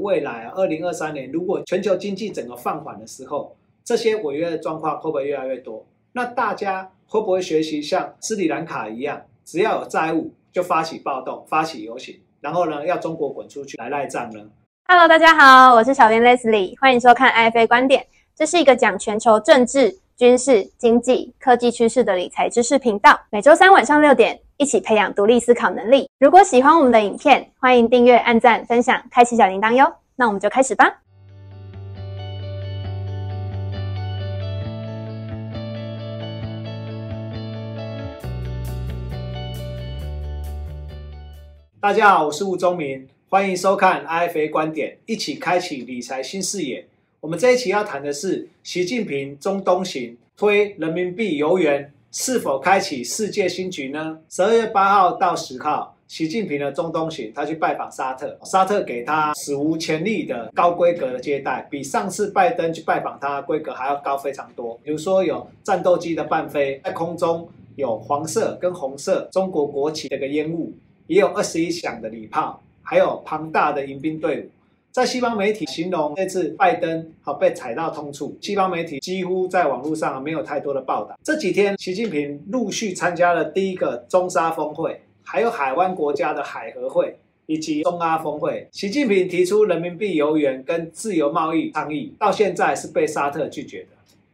未来，二零二三年如果全球经济整个放缓的时候，这些违约的状况会不会越来越多？那大家会不会学习像斯里兰卡一样，只要有债务就发起暴动、发起游行，然后呢，要中国滚出去来赖账呢？Hello，大家好，我是小编 Leslie，欢迎收看 IFA 观点。这是一个讲全球政治、军事、经济、科技趋势的理财知识频道。每周三晚上六点，一起培养独立思考能力。如果喜欢我们的影片，欢迎订阅、按赞、分享、开启小铃铛哟。那我们就开始吧。大家好，我是吴宗明，欢迎收看 IFA 观点，一起开启理财新视野。我们这一期要谈的是习近平中东行推人民币游园，是否开启世界新局呢？十二月八号到十号，习近平的中东行，他去拜访沙特，沙特给他史无前例的高规格的接待，比上次拜登去拜访他规格还要高非常多。比如说有战斗机的伴飞，在空中有黄色跟红色中国国旗的个烟雾。也有二十一响的礼炮，还有庞大的迎宾队伍。在西方媒体形容这次拜登好被踩到痛处，西方媒体几乎在网络上没有太多的报道。这几天，习近平陆续参加了第一个中沙峰会，还有海湾国家的海合会以及中阿峰会。习近平提出人民币游园跟自由贸易倡议，到现在是被沙特拒绝的。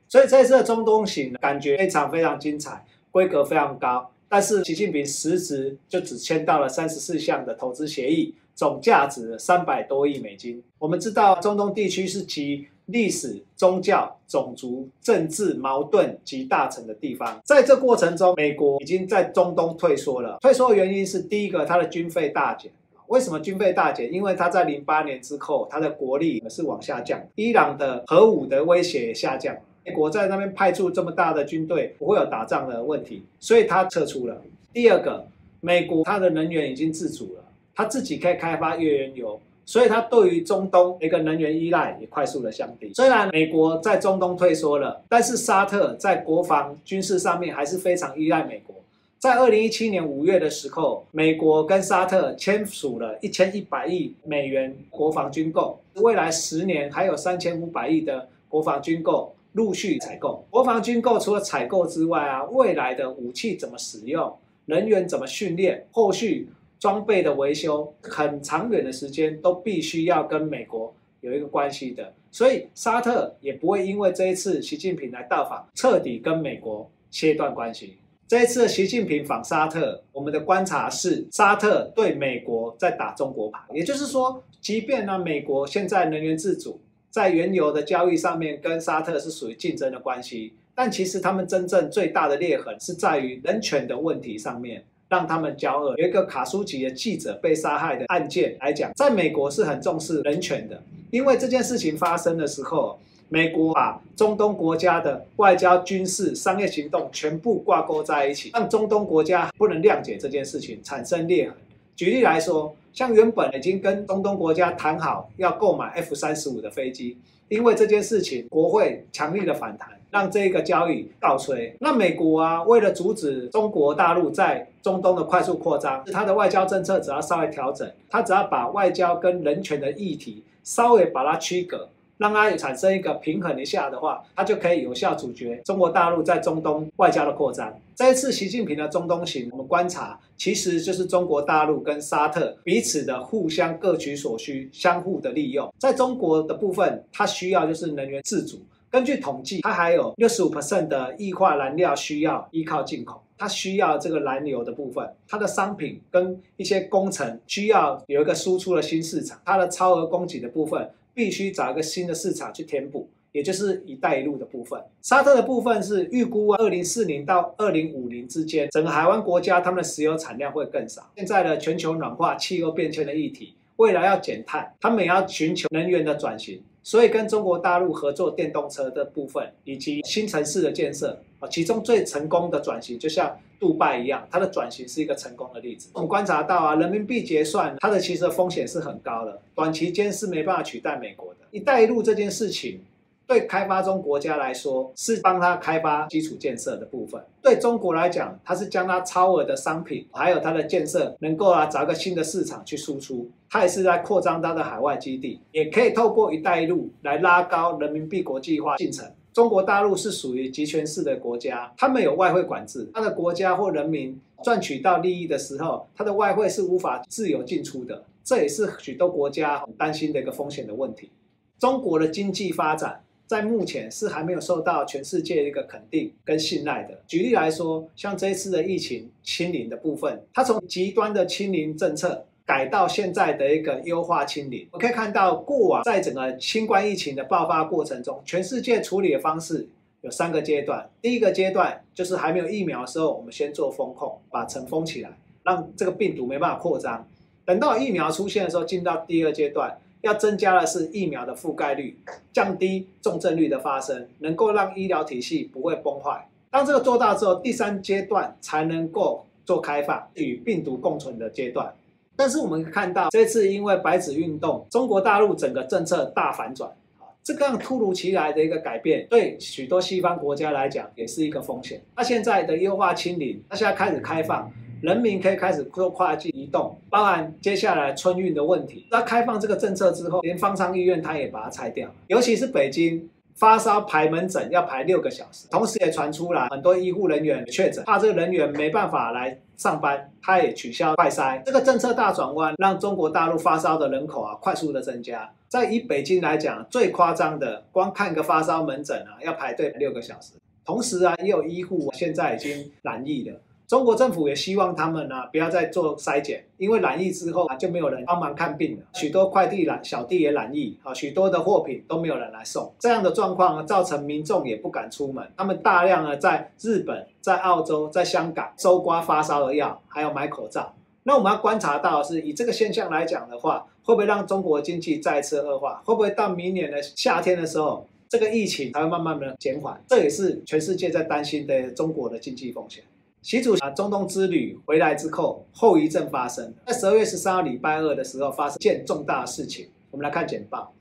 所以这次的中东行感觉非常非常精彩，规格非常高。但是习近平实质就只签到了三十四项的投资协议，总价值三百多亿美金。我们知道中东地区是集历史、宗教、种族、政治矛盾集大成的地方。在这过程中，美国已经在中东退缩了。退缩的原因是第一个，它的军费大减。为什么军费大减？因为它在零八年之后，它的国力是往下降。伊朗的核武的威胁也下降。美国在那边派出这么大的军队，不会有打仗的问题，所以他撤出了。第二个，美国它的能源已经自主了，它自己可以开发页岩油，所以它对于中东一个能源依赖也快速的降低。虽然美国在中东退缩了，但是沙特在国防军事上面还是非常依赖美国。在二零一七年五月的时候，美国跟沙特签署了一千一百亿美元国防军购，未来十年还有三千五百亿的国防军购。陆续采购国防军购，除了采购之外啊，未来的武器怎么使用，人员怎么训练，后续装备的维修，很长远的时间都必须要跟美国有一个关系的。所以沙特也不会因为这一次习近平来到访，彻底跟美国切断关系。这一次习近平访沙特，我们的观察是沙特对美国在打中国牌，也就是说，即便呢美国现在能源自主。在原油的交易上面，跟沙特是属于竞争的关系，但其实他们真正最大的裂痕是在于人权的问题上面，让他们交恶。有一个卡舒吉的记者被杀害的案件来讲，在美国是很重视人权的，因为这件事情发生的时候，美国把中东国家的外交、军事、商业行动全部挂钩在一起，让中东国家不能谅解这件事情，产生裂痕。举例来说，像原本已经跟中东国家谈好要购买 F 三十五的飞机，因为这件事情，国会强力的反弹，让这个交易告吹。那美国啊，为了阻止中国大陆在中东的快速扩张，它的外交政策只要稍微调整，它只要把外交跟人权的议题稍微把它区隔。让它产生一个平衡一下的话，它就可以有效阻绝中国大陆在中东外交的扩张。这一次习近平的中东行，我们观察其实就是中国大陆跟沙特彼此的互相各取所需，相互的利用。在中国的部分，它需要就是能源自主。根据统计，它还有六十五的液化燃料需要依靠进口，它需要这个燃油的部分，它的商品跟一些工程需要有一个输出的新市场，它的超额供给的部分。必须找一个新的市场去填补，也就是“一带一路”的部分。沙特的部分是预估二零四零到二零五零之间，整个海湾国家他们的石油产量会更少。现在的全球暖化、气候变迁的议题，未来要减碳，他们也要寻求能源的转型。所以跟中国大陆合作电动车的部分，以及新城市的建设啊，其中最成功的转型，就像杜拜一样，它的转型是一个成功的例子。我们观察到啊，人民币结算它的其实风险是很高的，短期间是没办法取代美国的。一带一路这件事情，对开发中国家来说是帮他开发基础建设的部分；对中国来讲，它是将它超额的商品还有它的建设能够啊找个新的市场去输出，它也是在扩张它的海外基地，也可以透过“一带一路”来拉高人民币国际化进程。中国大陆是属于集权式的国家，他们有外汇管制，他的国家或人民赚取到利益的时候，他的外汇是无法自由进出的，这也是许多国家很担心的一个风险的问题。中国的经济发展。在目前是还没有受到全世界一个肯定跟信赖的。举例来说，像这一次的疫情清零的部分，它从极端的清零政策改到现在的一个优化清零。我可以看到，过往在整个新冠疫情的爆发过程中，全世界处理的方式有三个阶段。第一个阶段就是还没有疫苗的时候，我们先做封控，把城封起来，让这个病毒没办法扩张。等到疫苗出现的时候，进到第二阶段。要增加的是疫苗的覆盖率，降低重症率的发生，能够让医疗体系不会崩坏。当这个做到之后，第三阶段才能够做开放与病毒共存的阶段。但是我们看到这次因为白纸运动，中国大陆整个政策大反转啊，这个样突如其来的一个改变，对许多西方国家来讲也是一个风险。那现在的优化清零，那现在开始开放。人民可以开始做跨境移动，包含接下来春运的问题。那开放这个政策之后，连方舱医院它也把它拆掉，尤其是北京发烧排门诊要排六个小时，同时也传出来很多医护人员确诊，怕这个人员没办法来上班，他也取消快筛。这个政策大转弯，让中国大陆发烧的人口啊快速的增加。在以北京来讲，最夸张的，光看个发烧门诊啊要排队六个小时，同时啊也有医护现在已经染疫了。中国政府也希望他们呢不要再做筛检，因为染疫之后啊就没有人帮忙看病了。许多快递染小弟也染疫啊，许多的货品都没有人来送。这样的状况造成民众也不敢出门，他们大量的在日本、在澳洲、在香港搜刮发烧的药，还有买口罩。那我们要观察到是以这个现象来讲的话，会不会让中国经济再次恶化？会不会到明年的夏天的时候，这个疫情才会慢慢的减缓？这也是全世界在担心的中国的经济风险。习主席啊，中东之旅回来之后，后遗症发生。在十二月十三号礼拜二的时候，发生件重大事情。我们来看简报，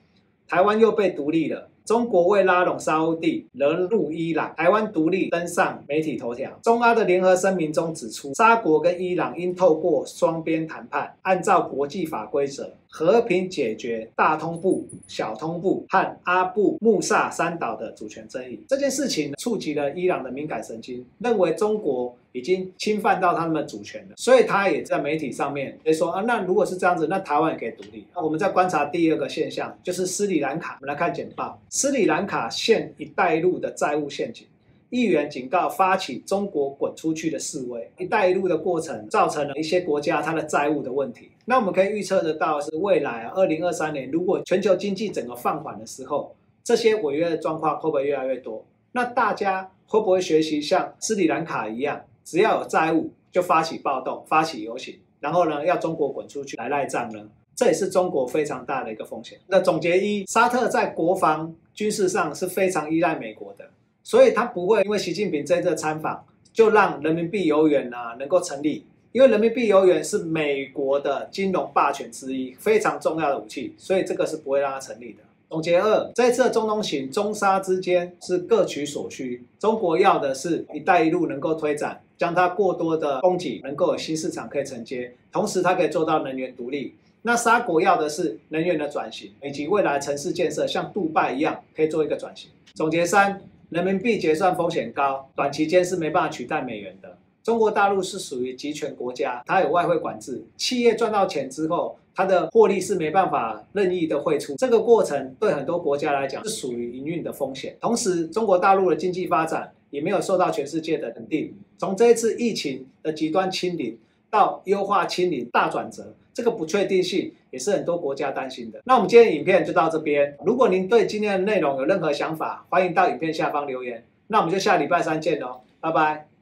台湾又被独立了。中国为拉拢沙地，惹怒伊朗，台湾独立登上媒体头条。中阿的联合声明中指出，沙国跟伊朗应透过双边谈判，按照国际法规则，和平解决大通布、小通布和阿布穆萨三岛的主权争议。这件事情触及了伊朗的敏感神经，认为中国已经侵犯到他们的主权了，所以他也在媒体上面也说啊，那如果是这样子，那台湾也可以独立。那我们再观察第二个现象，就是斯里兰卡。我们来看简报。斯里兰卡陷“一带一路”的债务陷阱，议员警告发起中国滚出去的示威。“一带一路”的过程造成了一些国家它的债务的问题。那我们可以预测得到，是未来二零二三年，如果全球经济整个放缓的时候，这些违约的状况会不会越来越多？那大家会不会学习像斯里兰卡一样，只要有债务就发起暴动、发起游行，然后呢，要中国滚出去来赖账呢？这也是中国非常大的一个风险。那总结一，沙特在国防军事上是非常依赖美国的，所以他不会因为习近平在这参访就让人民币游远呢能够成立，因为人民币游远是美国的金融霸权之一，非常重要的武器，所以这个是不会让它成立的。总结二，这次的中东行中沙之间是各取所需，中国要的是一带一路能够推展，将它过多的供给能够有新市场可以承接，同时它可以做到能源独立。那沙国要的是能源的转型，以及未来城市建设，像杜拜一样可以做一个转型。总结三，人民币结算风险高，短期间是没办法取代美元的。中国大陆是属于集权国家，它有外汇管制，企业赚到钱之后，它的获利是没办法任意的汇出，这个过程对很多国家来讲是属于营运的风险。同时，中国大陆的经济发展也没有受到全世界的肯定。从这一次疫情的极端清零。到优化清理大转折，这个不确定性也是很多国家担心的。那我们今天影片就到这边。如果您对今天的内容有任何想法，欢迎到影片下方留言。那我们就下礼拜三见喽，拜拜。